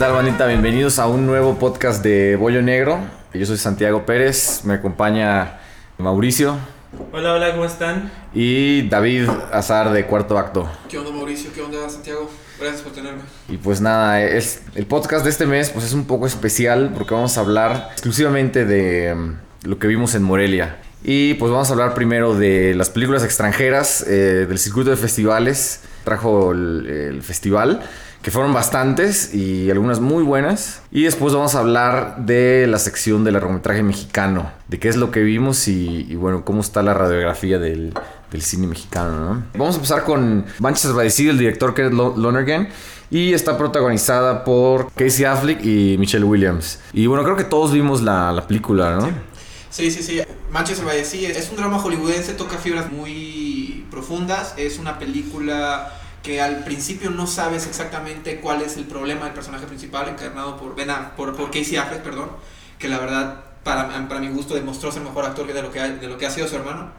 tal, bandita? Bienvenidos a un nuevo podcast de Bollo Negro. Yo soy Santiago Pérez, me acompaña Mauricio Hola, hola, ¿cómo están? y David Azar de Cuarto Acto. ¿Qué onda Mauricio? ¿Qué onda Santiago? Gracias por tenerme. Y pues nada, es, el podcast de este mes pues es un poco especial porque vamos a hablar exclusivamente de mm, lo que vimos en Morelia. Y pues vamos a hablar primero de las películas extranjeras, eh, del circuito de festivales. Trajo el, el festival, que fueron bastantes y algunas muy buenas. Y después vamos a hablar de la sección del largometraje mexicano, de qué es lo que vimos y, bueno, cómo está la radiografía del, cine mexicano, ¿no? Vamos a empezar con Manchester by el director Kenneth Lo- Lonergan. Y está protagonizada por Casey Affleck y Michelle Williams. Y bueno, creo que todos vimos la, la película, ¿no? Sí, sí, sí. Manchester by es un drama hollywoodense, toca fibras muy profundas. Es una película que al principio no sabes exactamente cuál es el problema del personaje principal, encarnado por, Ben Aff- por, por Casey Affleck, perdón, que la verdad, para, para mi gusto, demostró ser mejor actor que de lo que ha, de lo que ha sido su hermano.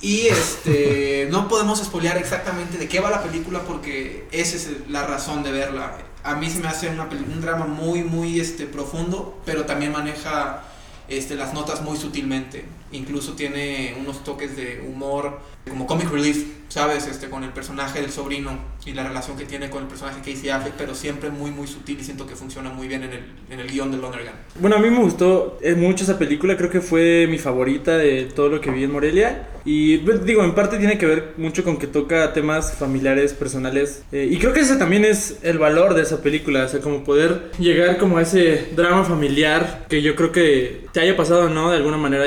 Y este, no podemos spoilear exactamente de qué va la película porque esa es la razón de verla. A mí se me hace una un drama muy, muy este, profundo, pero también maneja este, las notas muy sutilmente. Incluso tiene unos toques de humor como comic relief, ¿sabes? Este, con el personaje del sobrino y la relación que tiene con el personaje Casey Affleck, pero siempre muy, muy sutil y siento que funciona muy bien en el, en el guion de Lonergan. Bueno, a mí me gustó eh, mucho esa película, creo que fue mi favorita de todo lo que vi en Morelia. Y bueno, digo, en parte tiene que ver mucho con que toca temas familiares, personales. eh, y creo que ese también es el valor de esa película, o sea, como poder llegar como a ese drama familiar que yo creo que te haya pasado, ¿no? De alguna manera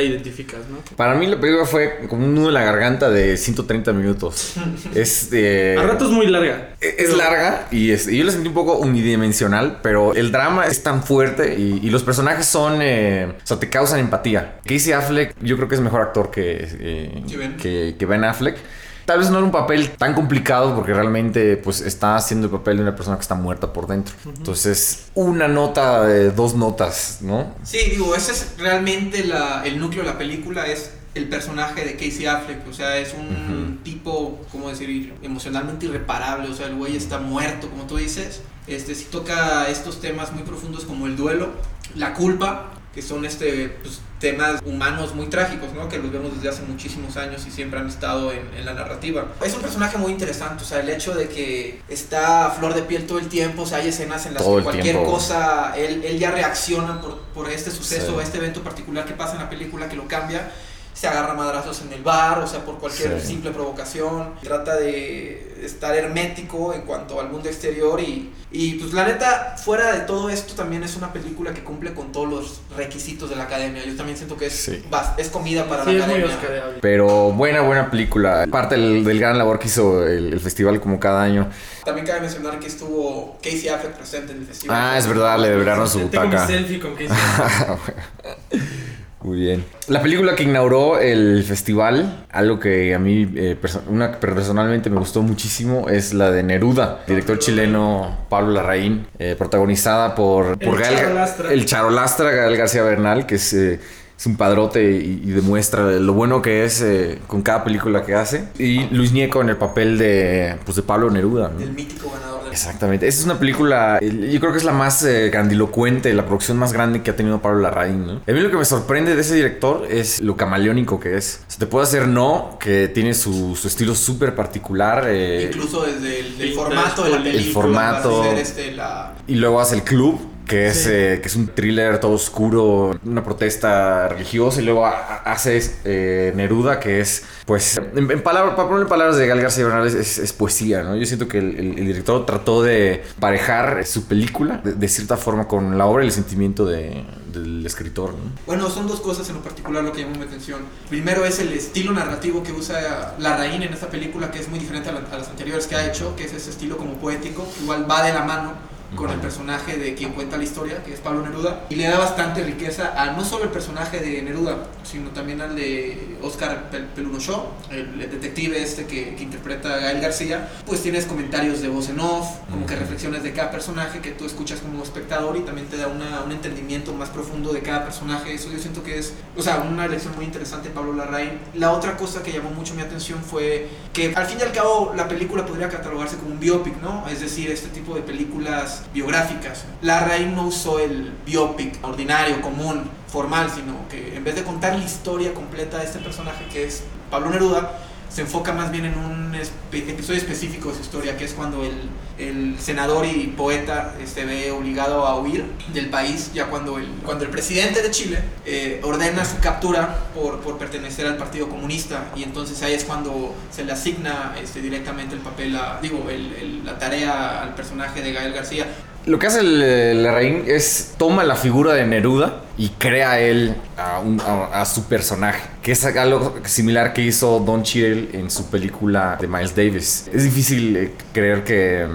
Para mí la película fue como un nudo en la garganta de 130 minutos. es, eh, A ratos muy larga. es larga y, es- y yo la sentí un poco unidimensional, pero el drama es tan fuerte y, y los personajes son, eh, o sea, te causan empatía. Casey Affleck yo creo que es mejor actor que, eh, que Ben Affleck. Tal vez no era un papel tan complicado porque realmente pues está haciendo el papel de una persona que está muerta por dentro. Entonces, una nota, de dos notas, ¿no? Sí, digo, ese es realmente la- el núcleo de la película, es el personaje de Casey Affleck, o sea, es un tipo, ¿cómo decir?, emocionalmente irreparable, o sea, el güey está muerto, como tú dices. Este, sí toca estos temas muy profundos como el duelo, la culpa, que son este, pues, temas humanos muy trágicos, ¿no? Que los vemos desde hace muchísimos años y siempre han estado en, en la narrativa. Es un personaje muy interesante, o sea, el hecho de que está a flor de piel todo el tiempo, o sea, hay escenas en las Todo que cualquier tiempo. cosa, él, él ya reacciona por, por este suceso, Sí. este evento particular que pasa en la película que lo cambia. Se agarra madrazos en el bar, o sea, por cualquier Sí. simple provocación. Trata de estar hermético en cuanto al mundo exterior y, y pues la neta, fuera de todo esto, también es una película que cumple con todos los requisitos de la academia. Yo también siento que es, Sí. bas- es comida para Sí, la academia. Pero buena, buena película. Parte del, del gran labor que hizo el, el festival como cada año. También cabe mencionar que estuvo Casey Affleck presente en el festival. Ah, es verdad, le debraron su Tengo mi butaca. selfie con Casey. Muy bien. La película que inauguró el festival, algo que a mí eh, perso- una, personalmente me gustó muchísimo, es la de Neruda, director chileno Pablo Larraín, eh, protagonizada por, por El Charolastra. el Charolastra, Gael García Bernal, que es, eh, es un padrote y, y demuestra lo bueno que es eh, con cada película que hace. Y Luis Ñeco en el papel de, pues, de Pablo Neruda. ¿no? El mítico ganador del Exactamente. Esta es una película, yo creo que es la más eh, grandilocuente, la producción más grande que ha tenido Pablo Larraín, ¿no? A mí lo que me sorprende de ese director es lo camaleónico que es. Se te puede hacer no, que tiene su, su estilo súper particular. eh, Incluso desde el, Vintage, formato de la el película. formato. para hacer, este, la, y luego hace el club. Que es, Sí. eh, que es un thriller todo oscuro, una protesta religiosa. Y luego ha- hace eh, Neruda, que es, pues, en, en palabras, para poner en palabras de Gal García Bernal, es, es- es poesía, ¿no? Yo siento que el, el- el director trató de parejar su película de, de cierta forma con la obra y el sentimiento de- del escritor, ¿no? Bueno, son dos cosas en lo particular lo que llamó mi atención. Primero es el estilo narrativo que usa Larraín en esta película, que es muy diferente a, la- a las anteriores que ha hecho, que es ese estilo como poético, que igual va de la mano con el personaje de quien cuenta la historia, que es Pablo Neruda, y le da bastante riqueza a no solo el personaje de Neruda, sino también al de Oscar Peluno Shaw, el, detective este que, que, interpreta a Gael García, pues tienes comentarios de voz en off, como que reflexiones de cada personaje que tú escuchas como espectador y también te da una, un entendimiento más profundo de cada personaje. Eso yo siento que es, o sea, una lección muy interesante Pablo Larraín. La otra cosa que llamó mucho mi atención fue que al fin y al cabo la película podría catalogarse como un biopic, ¿no? Es decir, este tipo de películas biográficas. Larraín no usó el biopic ordinario, común, formal, sino que en vez de contar la historia completa de este personaje que es Pablo Neruda, se enfoca más bien en un episodio específico de su historia, que es cuando el, el senador y poeta se este, ve obligado a huir del país, ya cuando el, cuando el presidente de Chile eh, ordena su captura por, por, pertenecer al Partido Comunista, y entonces ahí es cuando se le asigna este, directamente el papel, digo, el, la tarea al personaje de Gael García. Lo que hace el, Larraín es toma la figura de Neruda y crea él a, su personaje, que es algo similar que hizo Don Cheadle en su película de Miles Davis. Es difícil eh, creer que,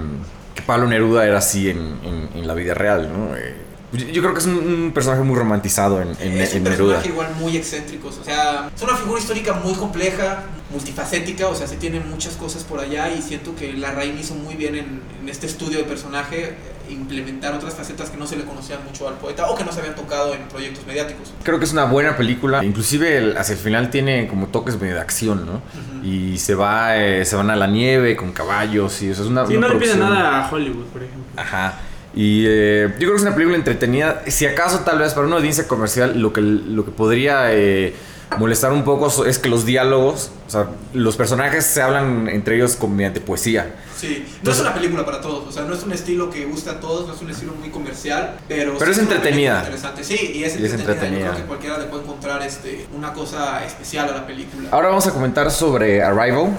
Pablo Neruda era así en, la vida real, ¿no? Eh, yo creo que es un, personaje muy romantizado en, en, es un personaje igual muy excéntrico. O sea, es una figura histórica muy compleja, multifacética. O sea, se tiene muchas cosas por allá. Y siento que Larraín hizo muy bien en, este estudio de personaje implementar otras facetas que no se le conocían mucho al poeta o que no se habían tocado en proyectos mediáticos. Creo que es una buena película, inclusive hacia el final tiene como toques de acción, ¿no? Y se va, eh, se van a la nieve con caballos y eso es una... Sí, no le pide nada a Hollywood, por ejemplo. Ajá. Y eh, yo creo que es una película entretenida. Si acaso, tal vez para una audiencia comercial, lo que, lo que podría eh, molestar un poco es que los diálogos, o sea, los personajes se hablan entre ellos mediante poesía. Sí, no es una película para todos, o sea, no es un estilo que gusta a todos, no es un estilo muy comercial, pero, pero es entretenida. Interesante, sí, y es entretenida. Yo creo que cualquiera le puede encontrar este, una cosa especial a la película. Ahora vamos a comentar sobre Arrival.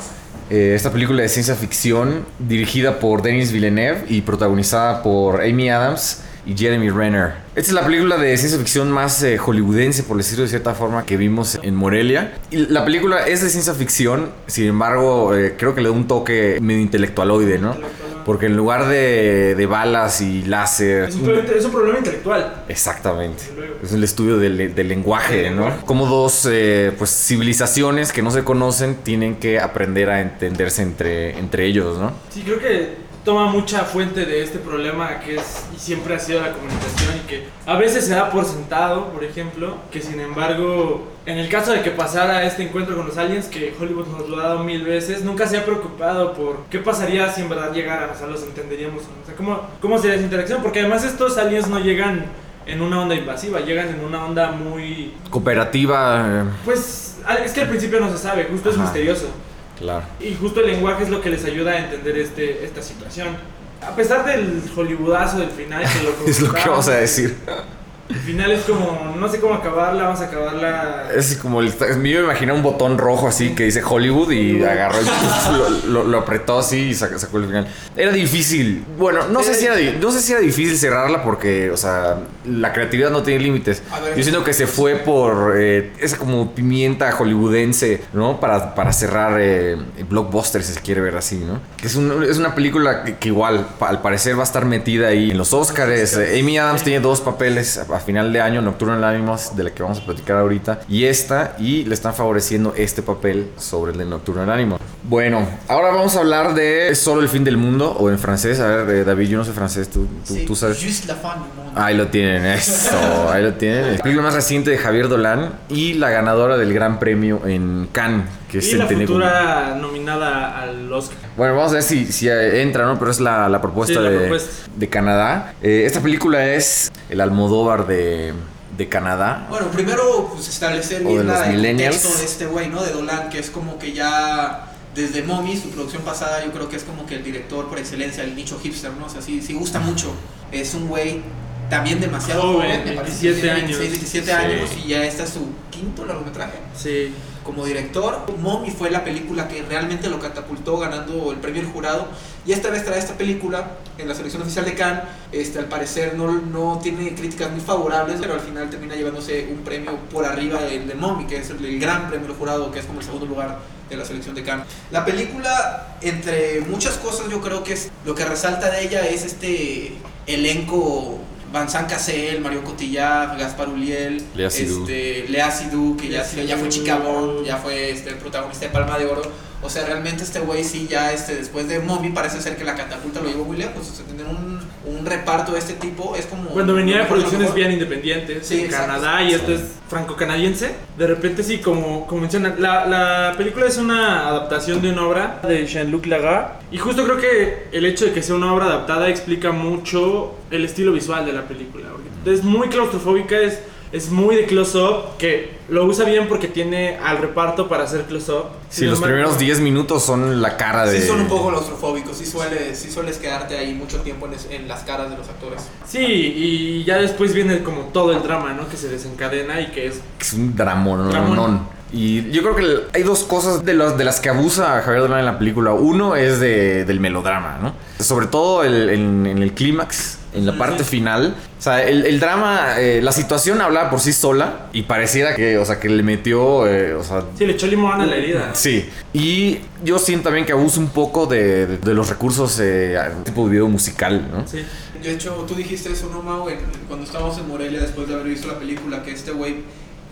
Eh, esta película de ciencia ficción dirigida por Denis Villeneuve y protagonizada por Amy Adams y Jeremy Renner. Esta es la película de ciencia ficción más eh, hollywoodense, por decirlo de cierta forma, que vimos en Morelia. Y la película es de ciencia ficción, sin embargo, eh, creo que le da un toque medio intelectualoide, ¿no? Porque en lugar de, de balas y láser... Es un, problema intelectual. Exactamente. Es el estudio del, del lenguaje, ¿no? Como dos eh, pues, civilizaciones que no se conocen tienen que aprender a entenderse entre, entre ellos, ¿no? Sí, creo que toma mucha fuente de este problema que es y siempre ha sido la comunicación y que a veces se da por sentado, por ejemplo, que sin embargo, en el caso de que pasara este encuentro con los aliens, que Hollywood nos lo ha dado mil veces, nunca se ha preocupado por qué pasaría si en verdad llegaran, o sea, los entenderíamos, o sea, cómo, cómo sería esa interacción, porque además estos aliens no llegan en una onda invasiva, llegan en una onda muy... Cooperativa. Pues es que al principio no se sabe, justo es misterioso. Y justo el lenguaje es lo que les ayuda a entender este, esta situación. A pesar del hollywoodazo del final, es lo que vamos a decir. Al final es como, no sé cómo acabarla, vamos a acabarla. Es como, el, yo me imaginé un botón rojo así que dice Hollywood y agarró, lo, lo, apretó así y sacó, el final. Era difícil. Bueno, no sé, si era, no sé si era difícil cerrarla porque, o sea, la creatividad no tiene límites. Yo siento que se fue por eh, esa como pimienta hollywoodense, ¿no? Para, para cerrar eh, Blockbuster, si se quiere ver así, ¿no? Que es, es una película que, igual, al parecer, va a estar metida ahí en los Oscars. Amy Adams tiene dos papeles final de año, Nocturno en Ánimos, de la que vamos a platicar ahorita, y esta, y le están favoreciendo este papel sobre el de Nocturno en Ánimo. Bueno, ahora vamos a hablar de Solo el fin del mundo, o en francés, a ver, eh, David, yo no sé francés, tú, tú, sabes. Ahí lo tienen, eso, ahí lo tienen. La película más reciente de Javier Dolan y la ganadora del Gran Premio en Cannes, que es y la futura nominada al Oscar. Bueno, vamos a ver si, si entra, ¿no? Pero es la, la propuesta, de, de, Canadá. Eh, esta película es el Almodóvar de de Canadá. Bueno, primero pues establecer bien la, el contexto de este güey, ¿no? De Dolan, que es como que ya desde Mommy, su producción pasada, yo creo que es como que el director por excelencia, el nicho hipster, ¿no? O sea, sí, sí gusta mucho. Es un güey también demasiado joven, me parece. 17 años. 17 años y ya está su quinto largometraje. Sí como director. Mommy fue la película que realmente lo catapultó ganando el premio del jurado. Y esta vez trae esta película en la selección oficial de Cannes. Este, al parecer no, no tiene críticas muy favorables, pero al final termina llevándose un premio por arriba del de Mommy, que es el, gran premio del jurado, que es como el segundo lugar de la selección de Cannes. La película, entre muchas cosas, yo creo que es lo que resalta de ella es este elenco Vincent Cassel, Mario Cotillard, Gaspar Uliel, Lea este, Lea que ya, ya fue Seydoux. Chica Bond, ya fue este, el protagonista de Palma de Oro. O sea, realmente este güey sí ya este, después de Mommy parece ser que la catapulta lo llevó muy lejos. O sea, tener un, un reparto de este tipo es como... Cuando venía de producciones bien independientes Sí, en. Canadá y esto es franco-canadiense, de repente sí, como, como mencionan, la, la película es una adaptación de una obra de Jean-Luc Lagarde y justo creo que el hecho de que sea una obra adaptada explica mucho el estilo visual de la película. Es muy claustrofóbica, es, es muy de close-up, que lo usa bien porque tiene al reparto para hacer close-up. Sí, los primeros 10 minutos son la cara de. Sí son un poco claustrofóbicos, sí, suele, sí sueles quedarte ahí mucho tiempo en, es- en las caras de los actores. Sí, y ya después viene como todo el drama, ¿no? Que se desencadena y que es Es un dramón, Dramón. Y yo creo que hay dos cosas de, las de las que abusa Javier Dolan en la película. Uno es de- del melodrama, ¿no? Sobre todo el- en, en el clímax, en la parte final. O sea, el, el drama, eh, la situación hablaba por sí sola y pareciera que, o sea, que le metió, eh, o sea, Sí, le echó limón a la herida. Sí, y yo siento también que abusa un poco de, de- de los recursos eh, tipo video musical, ¿no? Sí. De hecho, tú dijiste eso, ¿no, Mau? En- cuando estábamos en Morelia después de haber visto la película, que este güey,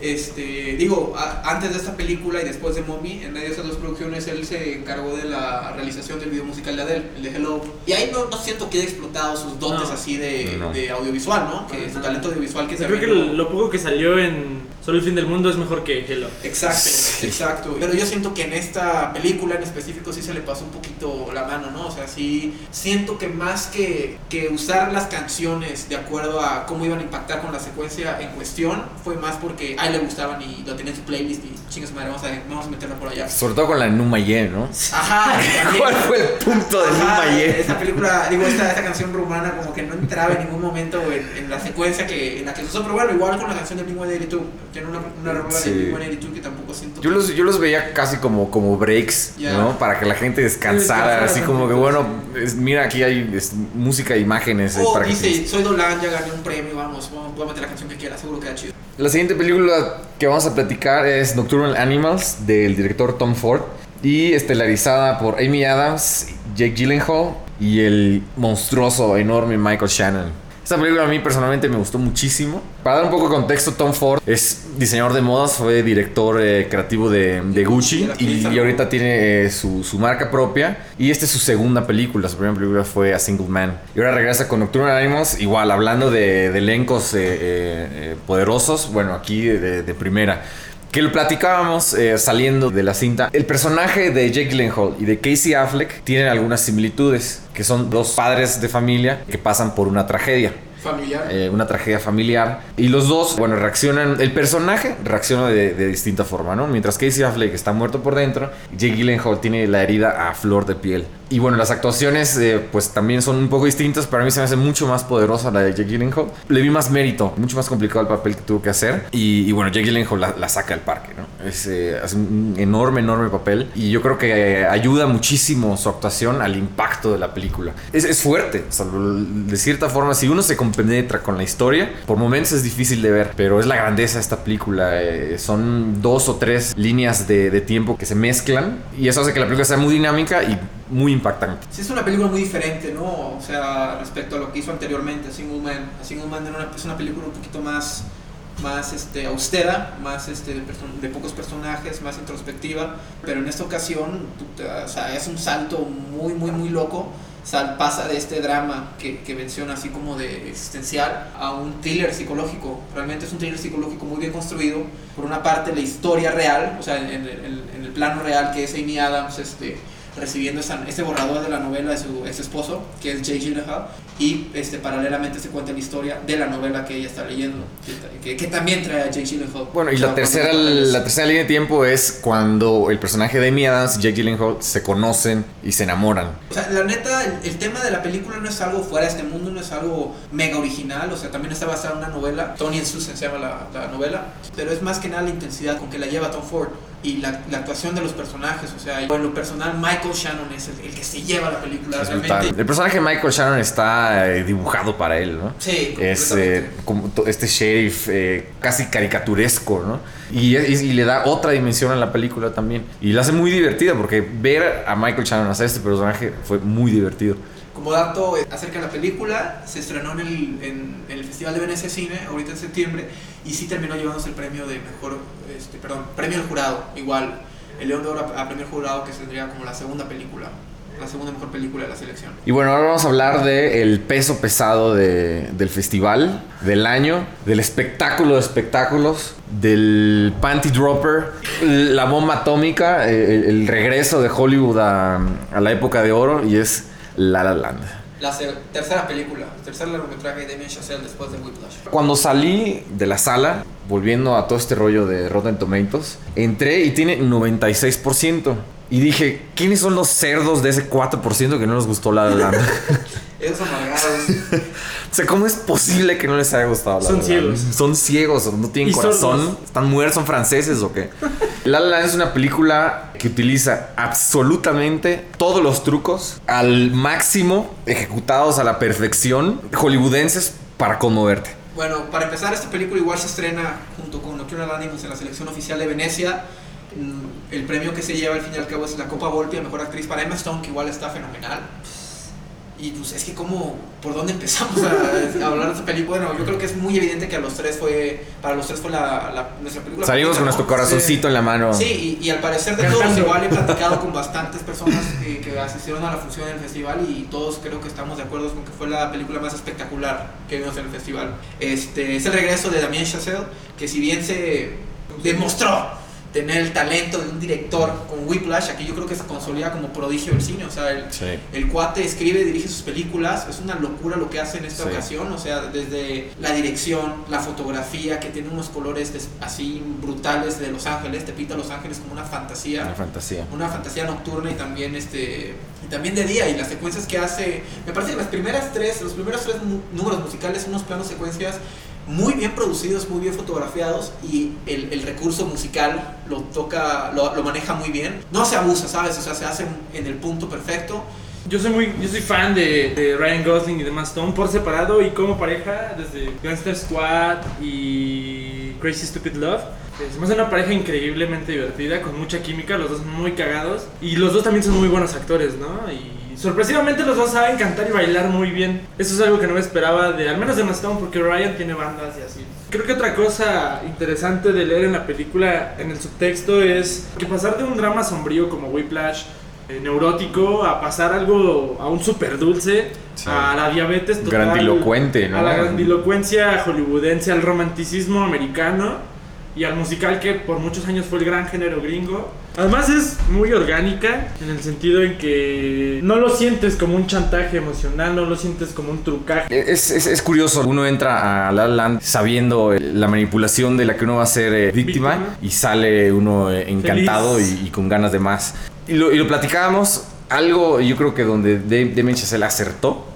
este, digo, a- antes de esta película y después de Mommy, en medio de esas dos producciones, él se encargó de la realización del video musical de Adele, el de Hello. Y ahí no, no siento que haya explotado sus dotes No. así de, No. de audiovisual, ¿no? Que su talento audiovisual que Yo se creo que ve, ¿no? lo poco que salió en Solo el fin del mundo es mejor que Hello. Exacto, Sí. exacto. Pero yo siento que en esta película en específico sí se le pasó un poquito la mano, ¿no? O sea, sí siento que más que, que usar las canciones de acuerdo a cómo iban a impactar con la secuencia en cuestión, fue más porque a él le gustaban y lo tenía en su playlist y chingas madre, vamos a, vamos a meterla por allá. Sobre todo con la Numa Ye, ¿no? Ajá. ¿Cuál fue el punto de Numa Ye? Esta película, digo, esta, esta canción rumana como que no entraba en ningún momento en, en la secuencia que, en la que se usó, pero bueno, igual con la canción de Blink-182, tiene una, una rola Sí. de Blink-182 que tampoco siento Yo los, yo los veía casi como, como breaks, Ya. ¿no? Para que la gente descansara, así como que, bueno, es- mira, aquí hay es, música e imágenes. eh, Oh, para que dice, se- soy Dolan, ya gané un premio, vamos, vamos, la. La siguiente película que vamos a platicar es Nocturnal Animals, del director Tom Ford, y estelarizada por Amy Adams, Jake Gyllenhaal y el monstruoso, enorme Michael Shannon. Esta película a mí personalmente me gustó muchísimo. Para dar un poco de contexto, Tom Ford es diseñador de modas, fue director eh, creativo de, de Gucci y, y ahorita tiene eh, su, su marca propia. Y esta es su segunda película, su primera película fue A Single Man. Y ahora regresa con Nocturnal Animals, igual hablando de, de elencos eh, eh, eh, poderosos, bueno, aquí de, de primera. Que lo platicábamos eh, saliendo de la cinta. El personaje de Jake Gyllenhaal y de Casey Affleck tienen algunas similitudes, que son dos padres de familia que pasan por una tragedia. Familiar. eh, una tragedia familiar. Y los dos, bueno, reaccionan. El personaje reacciona de, de distinta forma, ¿no? Mientras Casey Affleck está muerto por dentro, Jake Gyllenhaal tiene la herida a flor de piel. Y bueno, las actuaciones, eh, pues también son un poco distintas. Para mí se me hace mucho más poderosa la de Jake Gyllenhaal. Le vi más mérito, mucho más complicado el papel que tuvo que hacer. Y, y bueno, Jake Gyllenhaal la, la saca del parque, ¿no? Es, eh, hace un enorme, enorme papel. Y yo creo que eh, ayuda muchísimo su actuación al impacto de la película. Es, es fuerte, o sea, de cierta forma, si uno se compenetra con la historia, por momentos es difícil de ver, pero es la grandeza de esta película. eh, son dos o tres líneas de, de tiempo que se mezclan y eso hace que la película sea muy dinámica y muy impactante. Sí, es una película muy diferente, ¿no? O sea, respecto a lo que hizo anteriormente, A Single Man. A Single Man era una, es una película un poquito más, más este, austera, más este, de, de pocos personajes, más introspectiva. Pero en esta ocasión, puta, o sea, es un salto muy, muy, muy loco. Sal, pasa de este drama que, que menciona así como de existencial a un thriller psicológico. Realmente es un thriller psicológico muy bien construido. Por una parte, la historia real, o sea, en- en- en el plano real que es Amy Adams, este, recibiendo esa, ese borrador de la novela de su ex esposo, que es Jake Gyllenhaal, y este, paralelamente se cuenta la historia de la novela que ella está leyendo, que, que- que también trae a Jake Gyllenhaal. Bueno, y la tercera, la tercera línea de tiempo es cuando el personaje de Amy Adams y Jake Gyllenhaal se conocen y se enamoran. O sea, la neta, el, el tema de la película no es algo fuera de este mundo, no es algo mega original, o sea, también está basada en una novela, Tony and Susan se llama la, la novela, pero es más que nada la intensidad con que la lleva Tom Ford y la, la actuación de los personajes, o sea, en lo personal, Michael Shannon es el, el que se lleva la película, Es realmente. El personaje de Michael Shannon está eh, dibujado para él, ¿no? Sí, Es eh, como este sheriff eh, casi caricaturesco, ¿no? Y, y- y le da otra dimensión a la película también. Y la hace muy divertida porque ver a Michael Shannon hacer este personaje fue muy divertido. Como dato eh, acerca de la película, se estrenó en el, en, en el Festival de Venecia Cine, ahorita en septiembre, y sí terminó llevándose el premio de mejor, este, perdón, premio del jurado, igual, el León de Oro a, premio del jurado, que sería como la segunda película, la segunda mejor película de la selección. Y bueno, ahora vamos a hablar del peso pesado de- del festival, del año, del espectáculo de espectáculos, del panty dropper, la bomba atómica, eh, el, el regreso de Hollywood a, a la época de oro y es La La Land. La tercera película, tercer largometraje de Damien Chazelle después de Whiplash. Cuando salí de la sala, volviendo a todo este rollo de Rotten Tomatoes, entré y tiene 96%. Y dije, ¿quiénes son los cerdos de ese 4% que no les gustó La La Land? Esos amargados. O sea, ¿cómo es posible que no les haya gustado? La Son ciegos. Son ciegos, no tienen corazón. sordos. ¿Están muertos? ¿Son franceses o qué? La La Land es una película que utiliza absolutamente todos los trucos al máximo, ejecutados a la perfección, hollywoodenses para conmoverte. Bueno, para empezar, esta película igual se estrena junto con Nocturnal Animals en la selección oficial de Venecia. Mm, El premio que se lleva al fin y al cabo es la Copa Volpi a Mejor Actriz para Emma Stone, que igual está fenomenal. Y pues es que como, ¿por dónde empezamos a, a hablar de esta película? Bueno, yo creo que es muy evidente que a los tres fue, para los tres fue la, la- nuestra película. Salimos con nuestro corazoncito en la mano. Sí, y, y al parecer de todos, igual he platicado con bastantes personas eh, que asistieron a la función del festival y todos creo que estamos de acuerdo con que fue la película más espectacular que vimos en el festival. Este, es el regreso de Damien Chazelle, que si bien se demostró tener el talento de un director con Whiplash, aquí yo creo que se consolida como prodigio del cine, o sea, el, Sí. el cuate escribe dirige sus películas, es una locura lo que hace en esta Sí. ocasión, o sea, desde la dirección, la fotografía, que tiene unos colores des- así brutales de Los Ángeles, te pinta Los Ángeles como una fantasía Una fantasía. una fantasía nocturna y también este y también de día y las secuencias que hace me parece que las primeras tres los primeros tres números musicales son unos planos secuencias muy bien producidos muy bien fotografiados y el, el recurso musical lo toca lo, maneja muy bien. No se abusa sabes o sea se hace en el punto perfecto. Yo soy muy, yo soy fan de, Ryan Gosling y de Stone por separado y como pareja desde Gangster Squad y Crazy Stupid Love. Se me hace una pareja increíblemente divertida, con mucha química, los dos muy cagados y los dos también son muy buenos actores, ¿no? Y sorpresivamente los dos saben cantar y bailar muy bien. Eso es algo que no me esperaba de, al menos de Stone, porque Ryan tiene bandas y así. Creo que otra cosa interesante de leer en la película, en el subtexto, es que pasar de un drama sombrío como Whiplash eh, neurótico a pasar algo a un super dulce Sí. a la diabetes total Grandilocuente, ¿no? a la grandilocuencia hollywoodense al romanticismo americano y al musical que por muchos años fue el gran género gringo además es muy orgánica en el sentido en que no lo sientes como un chantaje emocional no lo sientes como un trucaje Es, es- es curioso, uno entra a La La Land sabiendo eh, la manipulación de la que uno va a ser eh, víctima, Víctima. y sale uno eh, encantado y, con ganas de más. Y lo, y lo platicábamos, algo yo creo que donde Damien Chazelle acertó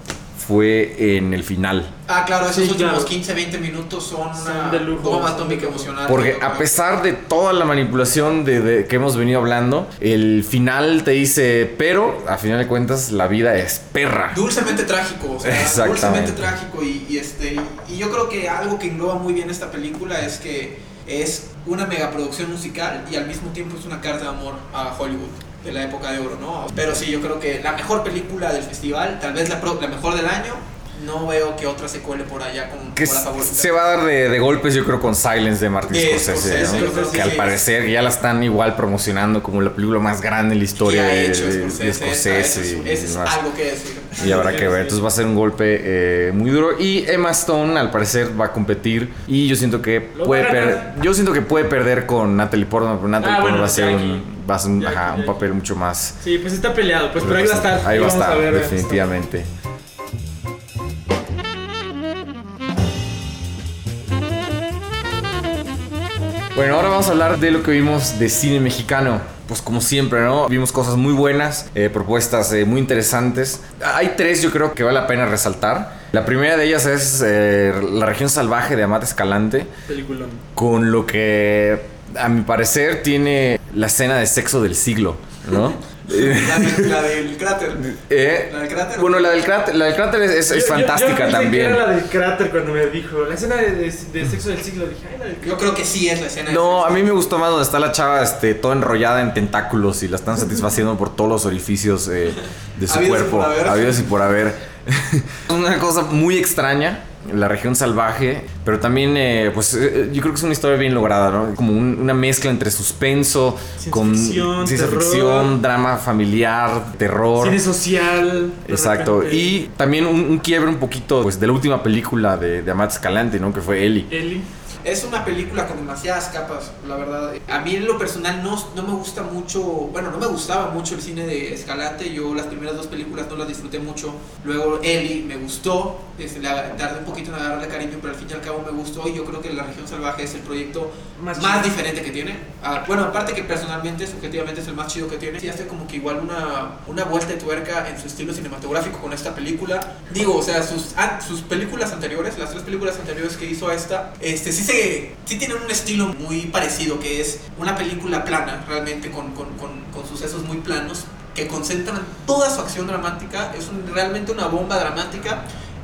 fue en el final. ah claro esos Sí, últimos claro. 15 20 minutos son una Son bomba atómica emocional Porque a pesar de toda la manipulación de, de- que hemos venido hablando, el final te dice, pero a final de cuentas la vida es perra. dulcemente trágico, o sea, Exactamente. dulcemente trágico y, y este y yo creo que algo que engloba muy bien esta película es que es una megaproducción musical y al mismo tiempo es una carta de amor a Hollywood de la época de oro, ¿no? Pero sí, yo creo que la mejor película del festival, tal vez la, pro- la mejor del año, no veo que otra se cuele por allá como, Que como la favorita. se va a dar de, de golpes, yo creo, con Silence de Martin De Scorsese, Scorsese, que que al sí. parecer ya la están igual promocionando como la película más grande en la historia de, hecho de- de Scorsese, Scorsese eso es- y eso es algo que decir. Y habrá que ver. Entonces va a ser un golpe eh, muy duro. Y Emma Stone, al parecer, va a competir. Y yo siento que Lo puede perder. Yo siento que puede perder con Natalie Portman. Pero Natalie Ah, Portman bueno, va a ser un, va a ser un, ajá, un papel mucho más. sí pues está peleado pues pero ahí va a estar Ahí va a estar, ver, definitivamente. Bueno, ahora vamos a hablar de lo que vimos de cine mexicano. Pues como siempre, ¿no? Vimos cosas muy buenas, eh, propuestas eh, muy interesantes. Hay tres yo creo que vale la pena resaltar. La primera de ellas es eh, La región salvaje de Amate Escalante, Peliculón. con lo que a mi parecer tiene la escena de sexo del siglo, ¿no? La, de- la del cráter. Eh, La del cráter. bueno, la del cráter, la del cráter es, Yo- yo- fantástica yo pensé también. Era la del cráter cuando me dijo. La escena de, de- de sexo del siglo. Dije, ay, la del Yo creo que sí es la escena. No, a mí me gustó más donde está la chava este, toda enrollada en tentáculos y la están satisfaciendo por todos los orificios eh, de su Habidos y cuerpo. por haber. Habidos y por haber. una cosa muy extraña, la región salvaje, pero también, eh, pues eh, yo creo que es una historia bien lograda, ¿no? Como un- una mezcla entre suspenso, Ciencia con ficción, ciencia terror. ficción, drama familiar, terror. Cine social. Exacto. Y también un, un quiebre un poquito pues, de la última película de, de Amat Escalante, ¿no? Que fue Ellie. Eli. Es una película con demasiadas capas, la verdad. A mí en lo personal no, no me gusta mucho, bueno, no me gustaba mucho el cine de Escalante. Yo las primeras dos películas no las disfruté mucho. Luego Ellie me gustó, este, le ag- tardé un poquito en agarrarle cariño, pero al fin y al cabo me gustó. Y yo creo que La Región Salvaje es el proyecto Más más, diferente que tiene. Ah, bueno, aparte que personalmente, subjetivamente es el más chido que tiene. Sí, hace como que igual una, una vuelta de tuerca en su estilo cinematográfico con esta película. Digo, o sea, sus, sus películas anteriores, las tres películas anteriores que hizo a esta, este, sí, se, sí tienen un estilo muy parecido, que es una película plana, realmente, con, con, con, con sucesos muy planos, que concentran toda su acción dramática. Es un- realmente una bomba dramática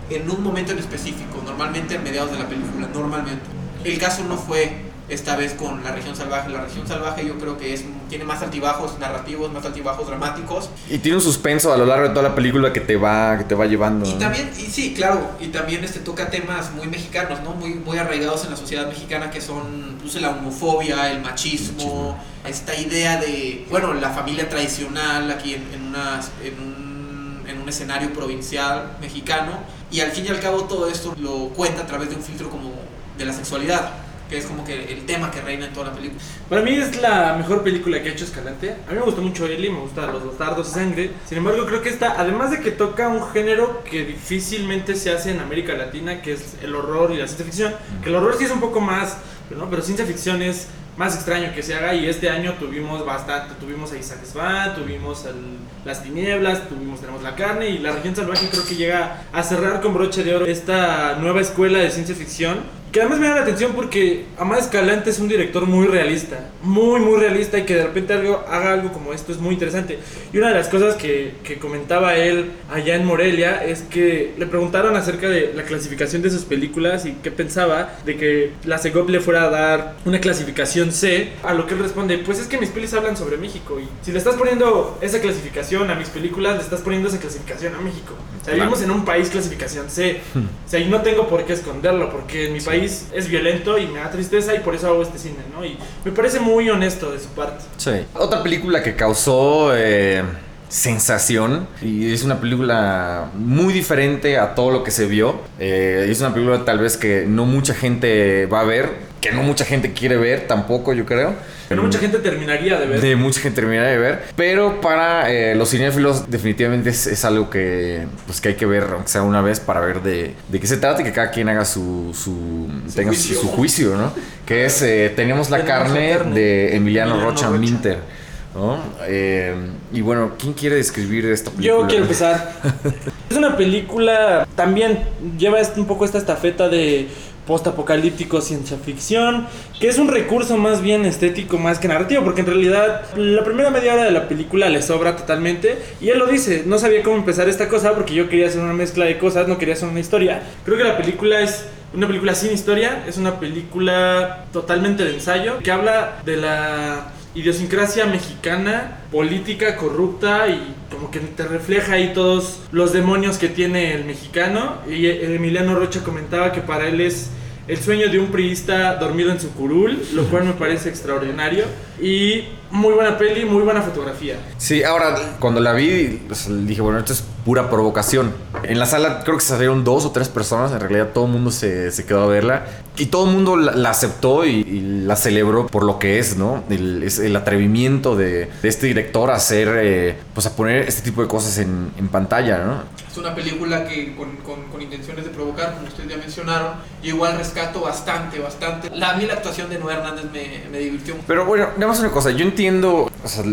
en un momento en específico, normalmente a mediados de la película, normalmente. El caso no fue esta vez con la región salvaje. La región salvaje yo creo que es, tiene más altibajos narrativos, más altibajos dramáticos. Y tiene un suspenso a lo largo de toda la película que te va, que te va llevando. Y ¿no? también, y sí, claro, y también este toca temas muy mexicanos, ¿no? Muy, muy arraigados en la sociedad mexicana que son pues, la homofobia, el machismo, esta idea de, bueno, la familia tradicional aquí en, en, una, en, un, en un escenario provincial mexicano. Y al fin y al cabo todo esto lo cuenta a través de un filtro como de la sexualidad, que es como que el tema que reina en toda la película. Para mí es la mejor película que ha hecho Escalante. A mí me gustó mucho Ellie, me gustan los bastardos de sangre. Sin embargo, creo que esta, además de que toca un género que difícilmente se hace en América Latina, que es el horror y la ciencia ficción, que el horror sí es un poco más, pero, ¿no? pero ciencia ficción es más extraño que se haga y este año tuvimos bastante, tuvimos a Isaac Svan, tuvimos el- las tinieblas, tuvimos tenemos la carne y la región salvaje creo que llega a cerrar con broche de oro esta nueva escuela de ciencia ficción que además me llama la atención porque Amad Escalante es un director muy realista, muy muy realista y que de repente algo, haga algo como esto es muy interesante. Y una de las cosas que, que comentaba él allá en Morelia es que le preguntaron acerca de la clasificación de sus películas y qué pensaba de que la Segop le fuera a dar una clasificación C, a lo que él responde, pues es que mis pelis hablan sobre México y si le estás poniendo esa clasificación a mis películas, le estás poniendo esa clasificación a México. O sea, vivimos en un país clasificación C. O sea, y no tengo por qué esconderlo, porque en mi país es violento y me da tristeza y por eso hago este cine, ¿no? Y me parece muy honesto de su parte. Sí. Otra película que causó eh, sensación y es una película muy diferente a todo lo que se vio. Eh, es una película tal vez que no mucha gente va a ver, que no mucha gente quiere ver tampoco, yo creo. Que no mucha gente terminaría de ver. De mucha gente terminaría de ver. Pero para eh, los cinéfilos definitivamente es, es algo que, pues, que hay que ver, aunque sea una vez, para ver de, de qué se trata y que cada quien haga su, su, tenga su- juicio. su juicio, ¿no? Que es, eh, tenemos la Tenemos la carne, de Emiliano, Emiliano Rocha, Rocha. Minter. ¿no? Eh, y bueno, ¿quién quiere describir esta película? Yo quiero empezar. es una película, también lleva este- un poco esta estafeta de post-apocalíptico ciencia ficción, que es un recurso más bien estético más que narrativo, porque en realidad la primera media hora de la película le sobra totalmente, y él lo dice, no sabía cómo empezar esta cosa porque yo quería hacer una mezcla de cosas, no quería hacer una historia. Creo que la película es una película sin historia, es una película totalmente de ensayo, que habla de la idiosincrasia mexicana, política corrupta y como que te refleja ahí todos los demonios que tiene el mexicano. Y Emiliano Rocha comentaba que para él es el sueño de un priista dormido en su curul, lo cual me parece extraordinario. Y muy buena peli, muy buena fotografía. Sí, ahora cuando la vi, pues, dije, bueno, esto es pura provocación. En la sala creo que salieron dos o tres personas, en realidad todo el mundo se, se quedó a verla. Y todo el mundo la, la aceptó y, y la celebró por lo que es, ¿no? El, es el atrevimiento de, de este director a hacer, eh, pues a poner este tipo de cosas en, en pantalla, ¿no? Es una película que con, con- con intenciones de provocar, como ustedes ya mencionaron, yo igual rescato bastante, bastante. La, a mí la actuación de Noé Hernández me, me divirtió. Pero bueno, nada más una cosa, yo entiendo o sea,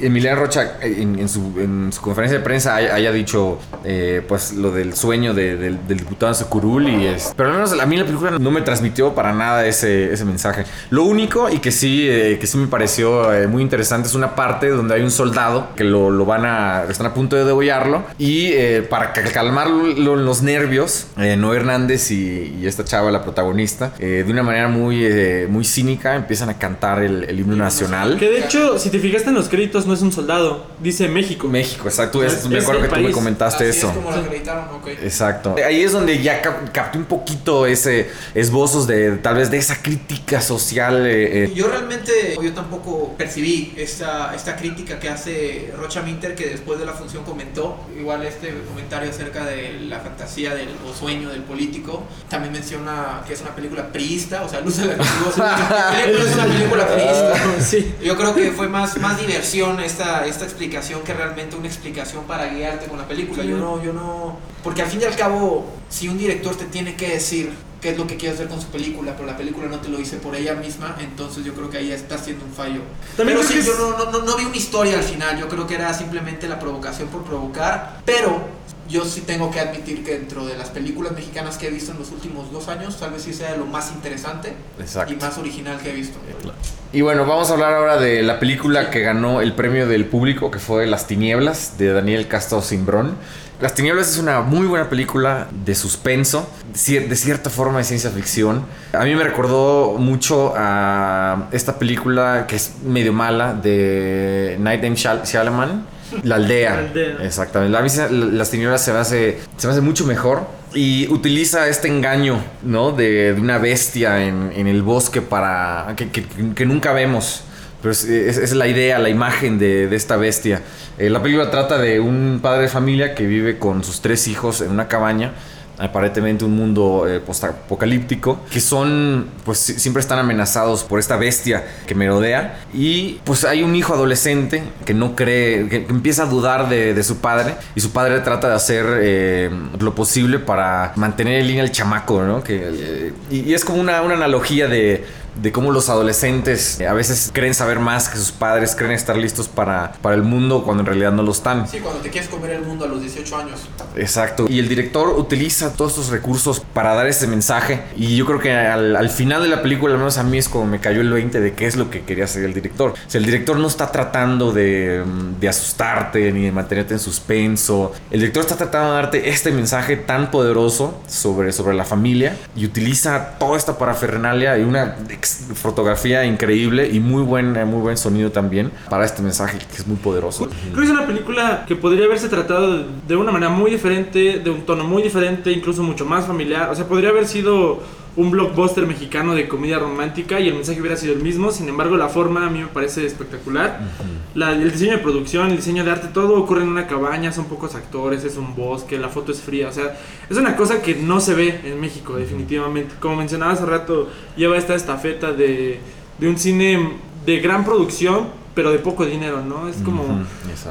Emiliano Rocha en, en su, en su conferencia de prensa haya, dicho eh, pues lo del sueño de- del, del diputado Securul y es pero al menos a mí la película no me transmitió para nada ese, ese mensaje. Lo único y que sí eh, que sí me pareció eh, muy interesante es una parte donde hay un soldado que lo, lo van a están a punto de degollarlo y eh, para ca- calmar lo- los nervios eh, Noé Hernández y, y esta chava la protagonista eh, de una manera muy eh, muy cínica empiezan a cantar el, el himno nacional. Que de hecho, si te fijaste en los créditos, no es un soldado, dice México. México, exacto. Es- Es- me acuerdo que tú me comentaste Así eso. es como lo acreditaron, ok. Exacto. Ahí es donde ya cap- capté un poquito ese esbozos de tal vez de esa crítica social. eh, eh. Yo realmente, yo tampoco percibí esta, esta crítica que hace Rocha Minter, que después de la función comentó, igual este comentario acerca de la fantasía del, o sueño del político, también menciona que es una película priista, o sea, luce la película es una película priista. Sí. Yo creo que fue más, más diversión esta, esta explicación que realmente una explicación para guiarte con la película. Sí. Yo no, yo no. Porque al fin y al cabo, si un director te tiene que decir qué es lo que quiere hacer con su película, pero la película no te lo dice por ella misma, entonces yo creo que ahí está haciendo un fallo. También pero sí, que yo es- no, no, no, no vi una historia al final, yo creo que era simplemente la provocación por provocar, pero yo sí tengo que admitir que dentro de las películas mexicanas que he visto en los últimos dos años, tal vez sí sea lo más interesante Exacto. y más original que he visto. Y bueno, vamos a hablar ahora de la película que ganó el premio del público, que fue Las Tinieblas, de Daniel Castro Simbrón. Las Tinieblas es una muy buena película de suspenso, de cier- de cierta forma de ciencia ficción. A mí me recordó mucho a esta película que es medio mala de Night Shyamalan, La Aldea. La Aldea. Exactamente. A mí se- Las Tinieblas se me hace, se me hace mucho mejor. Y utiliza este engaño, ¿no? De, de una bestia en, en el bosque para. que, que- que nunca vemos. Pero es, es- es la idea, la imagen de, de esta bestia. Eh, la película trata de un padre de familia que vive con sus tres hijos en una cabaña. Aparentemente un mundo eh, postapocalíptico. Que son. Pues si- siempre están amenazados por esta bestia que merodea. Y pues hay un hijo adolescente que no cree. que, que empieza a dudar de, de su padre. Y su padre trata de hacer eh, lo posible para mantener en línea al chamaco, ¿no? Que, eh, y, y es como una, una analogía de de cómo los adolescentes eh, a veces creen saber más que sus padres, creen estar listos para, para el mundo cuando en realidad no lo están. Sí, cuando te quieres comer el mundo a los 18 años. Exacto. Y el director utiliza todos estos recursos para dar ese mensaje. Y yo creo que al, al final de la película, al menos a mí es como me cayó el 20 de qué es lo que quería hacer el director. O sea, el director no está tratando de, mm, de asustarte ni de mantenerte en suspenso. El director está tratando de darte este mensaje tan poderoso sobre, sobre la familia y utiliza toda esta parafernalia y una fotografía increíble y muy buen, eh, muy buen sonido también para este mensaje que es muy poderoso. Creo que es una película que podría haberse tratado de- de una manera muy diferente, de un tono muy diferente, incluso mucho más familiar. O sea, podría haber sido un blockbuster mexicano de comedia romántica y el mensaje hubiera sido el mismo. Sin embargo, la forma a mí me parece espectacular. La- el diseño de producción, el diseño de arte, todo ocurre en una cabaña, son pocos actores, es un bosque, la foto es fría. O sea, es una cosa que no se ve en México, definitivamente. Como mencionaba hace rato, lleva esta estafeta de, de un cine de gran producción, pero de poco dinero, ¿no? Es como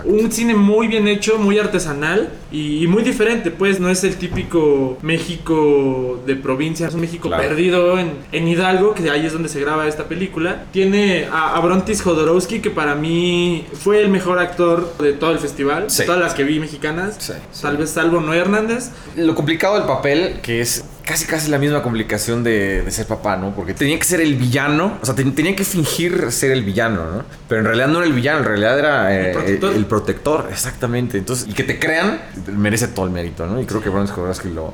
un cine muy bien hecho, muy artesanal y, y muy diferente, pues no es el típico México de provincia, es un México Claro. perdido en, en Hidalgo, que ahí es donde se graba esta película. Tiene a, a Brontis Jodorowsky, que para mí fue el mejor actor de todo el festival, Sí. todas las que vi mexicanas, Sí, sí. tal vez salvo Noé Hernández. Lo complicado del papel, que es casi casi la misma complicación de, de ser papá, ¿no? Porque tenía que ser el villano, o sea, ten- tenía que fingir ser el villano, ¿no? Pero en realidad no era el villano, en realidad era eh, El protector. el protector, exactamente. Entonces, y que te crean, merece todo el mérito, ¿no? Y creo que Bronze Jodorowsky lo,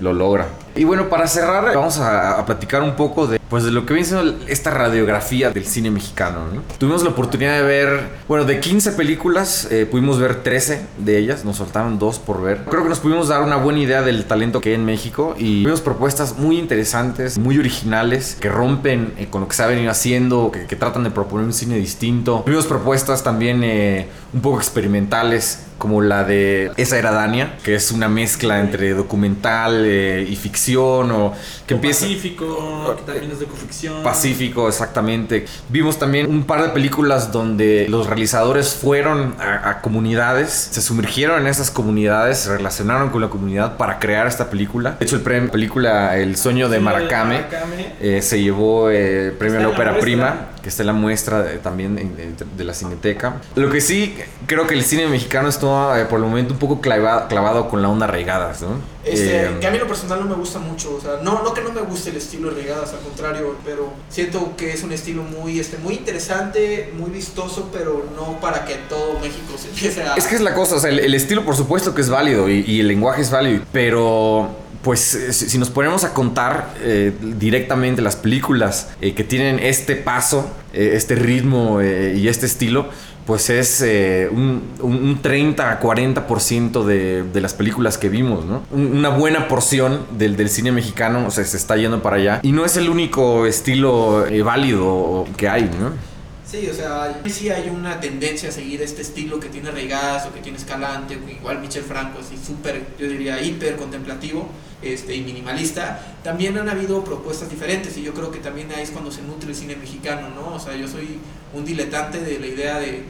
lo logra. Y bueno, para cerrar, vamos a, a platicar un poco de, pues, de lo que viene siendo esta radiografía del cine mexicano. ¿no? Tuvimos la oportunidad de ver, bueno, de 15 películas, eh, pudimos ver 13 de ellas, nos faltaron dos por ver. Creo que nos pudimos dar una buena idea del talento que hay en México y tuvimos propuestas muy interesantes, muy originales, que rompen eh, con lo que se ha venido haciendo, que, tratan de proponer un cine distinto. Tuvimos propuestas también eh, un poco experimentales como la de Esa era Dania, que es una mezcla entre documental eh, y ficción o que O empieza Pacífico, que también es de ficción. Pacífico, exactamente. Vimos también un par de películas donde los realizadores fueron a, a comunidades, se sumergieron en esas comunidades, se relacionaron con la comunidad para crear esta película. De hecho, el premio película El sueño de Maracame, eh, se llevó eh, premio a la ópera prima. Que está en la muestra de- también de, la Cineteca. Lo que sí, creo que el cine mexicano está eh, por el momento un poco clavado, clavado con la onda regadas, ¿no? Este, Eh, que a mí lo personal no me gusta mucho, o sea, no, no que no me guste el estilo de regadas, al contrario, pero siento que es un estilo muy, este, muy interesante, muy vistoso, pero no para que todo México se empiece a... Es que es la cosa, o sea, el, el estilo por supuesto que es válido y, y el lenguaje es válido, pero pues eh, si, nos ponemos a contar eh, directamente las películas eh, que tienen este paso, este ritmo y este estilo, pues es un, un- un 30 a 40% de, de las películas que vimos, ¿no? Un- Una buena porción del, cine mexicano se está yendo para allá. Y no es el único estilo válido que hay, ¿no? Sí, o sea, sí hay una tendencia a seguir este estilo que tiene Regadas o que tiene Escalante, igual Michel Franco, así súper, yo diría, hiper contemplativo este, y minimalista. También han habido propuestas diferentes y yo creo que también ahí es cuando se nutre el cine mexicano, ¿no? O sea, yo soy un diletante de la idea de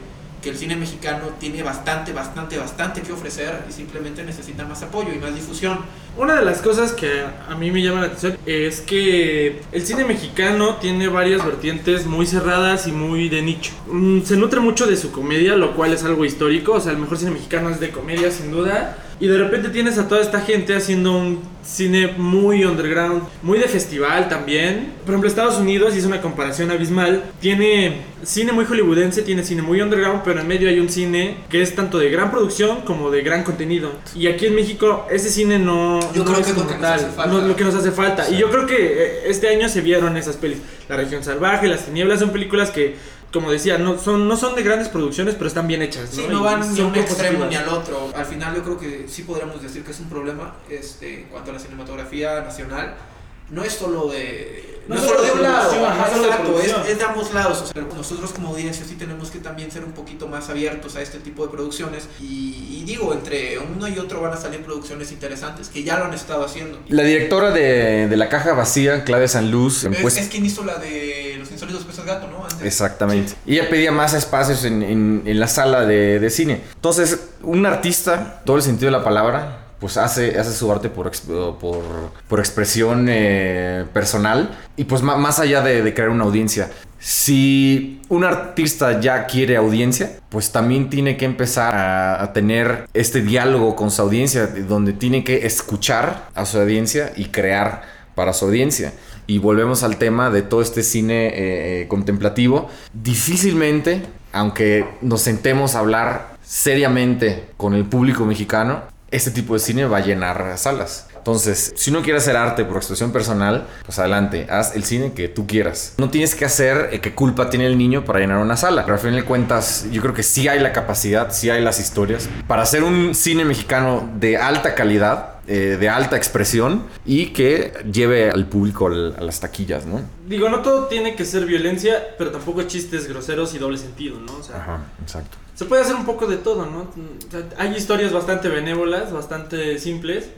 que el cine mexicano tiene bastante, bastante, bastante que ofrecer y simplemente necesita más apoyo y más difusión. Una de las cosas que a mí me llama la atención es que el cine mexicano tiene varias vertientes muy cerradas y muy de nicho. Mm, Se nutre mucho de su comedia, lo cual es algo histórico. O sea, el mejor cine mexicano es de comedia, sin duda. Y de repente tienes a toda esta gente haciendo un cine muy underground, muy de festival también. Por ejemplo, Estados Unidos, y es una comparación abismal, tiene cine muy hollywoodense, tiene cine muy underground, pero en medio hay un cine que es tanto de gran producción como de gran contenido. Y aquí en México ese cine no, Yo no creo es que lo que nos hace falta. no es lo que nos hace falta. Y yo creo que eh, este año se vieron esas pelis. La región salvaje, Las tinieblas son películas que como decía, no son, no son de grandes producciones, pero están bien hechas. Sí, ¿no? van ni a un extremo ni al otro. Al final yo creo que sí podríamos decir que es un problema este, en cuanto a la cinematografía nacional. No es solo de... No No, solo solo de un lado, ajá, no es solo de exacto, es, es de ambos lados. O sea, nosotros como audiencia sí tenemos que también ser un poquito más abiertos a este tipo de producciones. Y, y digo, entre uno y otro van a salir producciones interesantes que ya lo han estado haciendo. La directora de, de La Caja Vacía, Claudia Sanluz, Es, pues, es quien hizo la de Los insólitos peces gato, ¿no? Antes. Exactamente. Y ella pedía más espacios en, en- en la sala de, de cine. Entonces, un artista, todo el sentido de la palabra, pues hace, hace su arte por, por, por expresión eh, personal y pues más allá de, crear una audiencia. Si un artista ya quiere audiencia, pues también tiene que empezar a, a tener este diálogo con su audiencia, donde tiene que escuchar a su audiencia y crear para su audiencia. Y volvemos al tema de todo este cine eh, eh, contemplativo. Difícilmente, aunque nos sentemos a hablar seriamente con el público mexicano, este tipo de cine va a llenar salas. Entonces, si uno quiere hacer arte por expresión personal, pues adelante, haz el cine que tú quieras. No tienes que hacer eh, qué culpa tiene el niño para llenar una sala. Pero al fin de cuentas, yo creo que sí hay la capacidad, sí hay las historias para hacer un cine mexicano de alta calidad, eh, de alta expresión y que lleve al público al- a las taquillas, ¿no? Digo, no todo tiene que ser violencia, pero tampoco chistes groseros y doble sentido, ¿no? O sea, Ajá, exacto. se puede hacer un poco de todo, ¿no? O sea, hay historias bastante benévolas, bastante simples,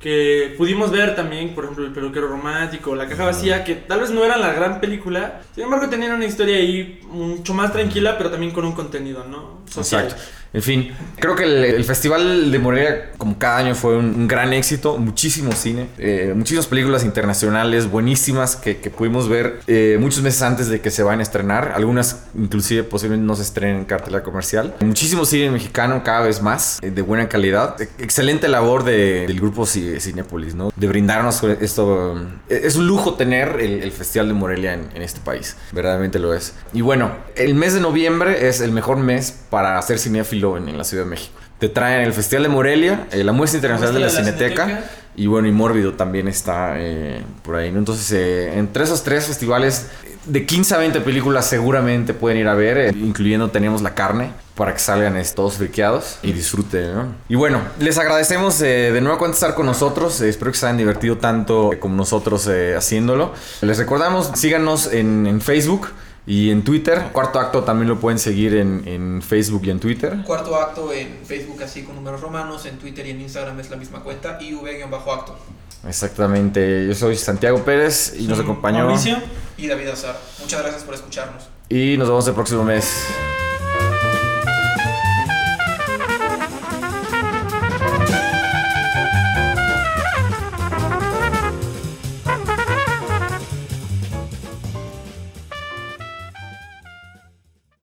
que pudimos ver también, por ejemplo, El peluquero romántico, La caja vacía, que tal vez no eran la gran película, sin embargo tenían una historia ahí mucho más tranquila, pero también con un contenido, ¿no? Social. Exacto. En fin, creo que el, el Festival de Morelia, como cada año, fue un, un gran éxito. Muchísimo cine, eh, muchísimas películas internacionales buenísimas que, que pudimos ver eh, muchos meses antes de que se vayan a estrenar. Algunas, inclusive, posiblemente no se estrenen en cartelera comercial. Muchísimo cine mexicano, cada vez más, eh, de buena calidad. E- excelente labor de- del grupo Ci- Cinépolis, ¿no? De brindarnos esto. um, Es un lujo tener el, el Festival de Morelia en, en este país. Verdaderamente lo es. Y bueno, el mes de noviembre es el mejor mes para ser cinéfilo en, en la Ciudad de México. Te traen el Festival de Morelia, eh, la muestra internacional de la, muestra de la Cineteca, Cineteca. y bueno, y Mórbido también está eh, por ahí, ¿no? Entonces, eh, entre esos tres festivales, de 15 a 20 películas seguramente pueden ir a ver, eh, incluyendo Tenemos la Carne, para que salgan eh, todos friqueados y disfruten, ¿no? Y bueno, les agradecemos eh, de nuevo estar con nosotros, eh, espero que se hayan divertido tanto como nosotros eh, haciéndolo. Les recordamos, síganos en, en Facebook. Y en Twitter, cuarto acto también lo pueden seguir en, en Facebook y en Twitter. Cuarto acto en Facebook así con números romanos, en Twitter y en Instagram es la misma cuenta, IV-acto. Exactamente, yo soy Santiago Pérez y nos acompañó. Mauricio. Y David Azar. Muchas gracias por escucharnos. Y nos vemos el próximo mes.